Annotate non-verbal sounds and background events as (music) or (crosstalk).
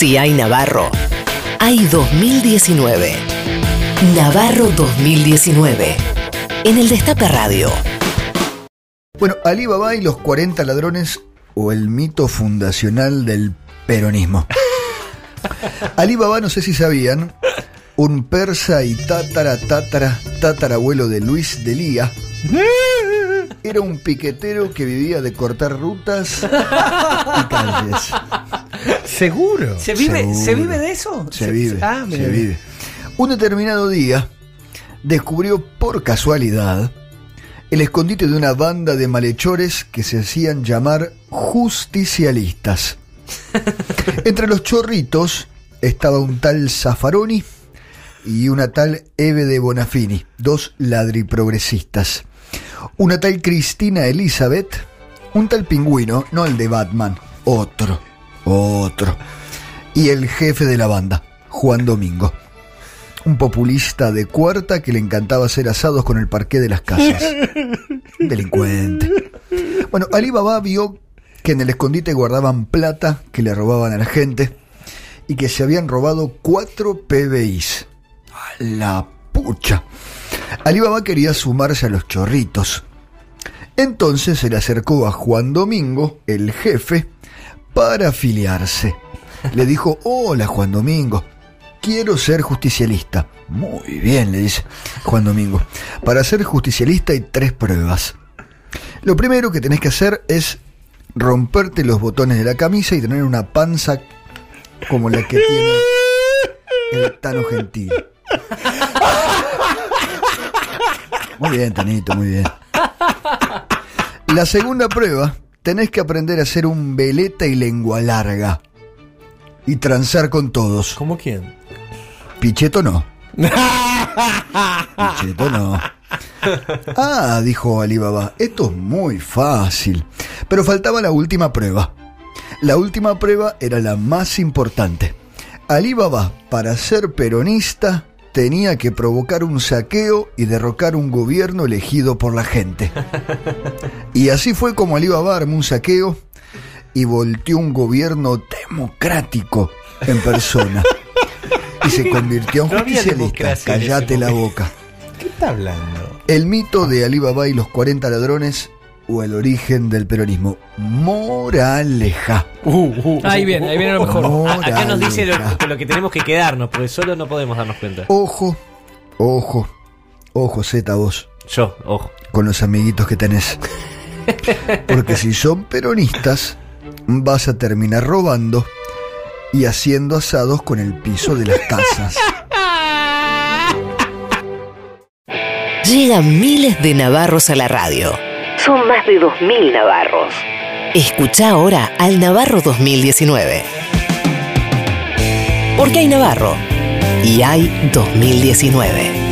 Si hay Navarro, hay 2019. Navarro 2019. En el Destape Radio. Bueno, Alibaba y los 40 ladrones o el mito fundacional del peronismo. (laughs) Alibaba, no sé si sabían, un persa y tátara, tátara, tatarabuelo de Luis de Lía, (laughs) era un piquetero que vivía de cortar rutas y calles. (laughs) ¿Seguro? ¿Se vive, Seguro. ¿se vive de eso? Se vive, Ah, se vive. Un determinado día descubrió por casualidad el escondite de una banda de malhechores que se hacían llamar justicialistas. (laughs) Entre los chorritos estaba un tal Zaffaroni y una tal Eve de Bonafini, dos ladriprogresistas. Una tal Cristina Elizabeth, un tal pingüino, no el de Batman, otro, otro. Y el jefe de la banda, Juan Domingo. Un populista de cuarta que le encantaba hacer asados con el parqué de las casas. (laughs) Delincuente. Bueno, Alibaba vio que en el escondite guardaban plata que le robaban a la gente y que se habían robado cuatro PBIs. ¡A la pucha! Alibaba quería sumarse a los chorritos. Entonces se le acercó a Juan Domingo, el jefe, para afiliarse. Le dijo, hola Juan Domingo, quiero ser justicialista. Muy bien, le dice Juan Domingo. Para ser justicialista hay tres pruebas. Lo primero que tenés que hacer es romperte los botones de la camisa y tener una panza como la que tiene el Tano Gentil. Muy bien, Tanito, muy bien. La segunda prueba, tenés que aprender a hacer un veleta y lengua larga. Y transar con todos. ¿Cómo quién? Picheto no. (laughs) Picheto no. Ah, dijo Alibaba, esto es muy fácil. Pero faltaba la última prueba. La última prueba era la más importante. Alibaba, para ser peronista, tenía que provocar un saqueo y derrocar un gobierno elegido por la gente. (laughs) Y así fue como Alibaba armó un saqueo y volteó un gobierno democrático en persona. (laughs) Y se convirtió en justicialista. Callate la boca. ¿Qué está hablando? El mito de Alibaba y los 40 ladrones o el origen del peronismo. Moraleja. Ahí viene, ahí viene lo mejor. Moraleja. Acá nos dice lo, con lo que tenemos que quedarnos, porque solo no podemos darnos cuenta. Ojo, ojo, ojo, Z vos, Yo, ojo. con los amiguitos que tenés. Porque si son peronistas, vas a terminar robando y haciendo asados con el piso de las casas. Llegan miles de navarros a la radio. Son más de 2.000 navarros. Escucha ahora al Navarro 2019. Porque hay Navarro y hay 2019.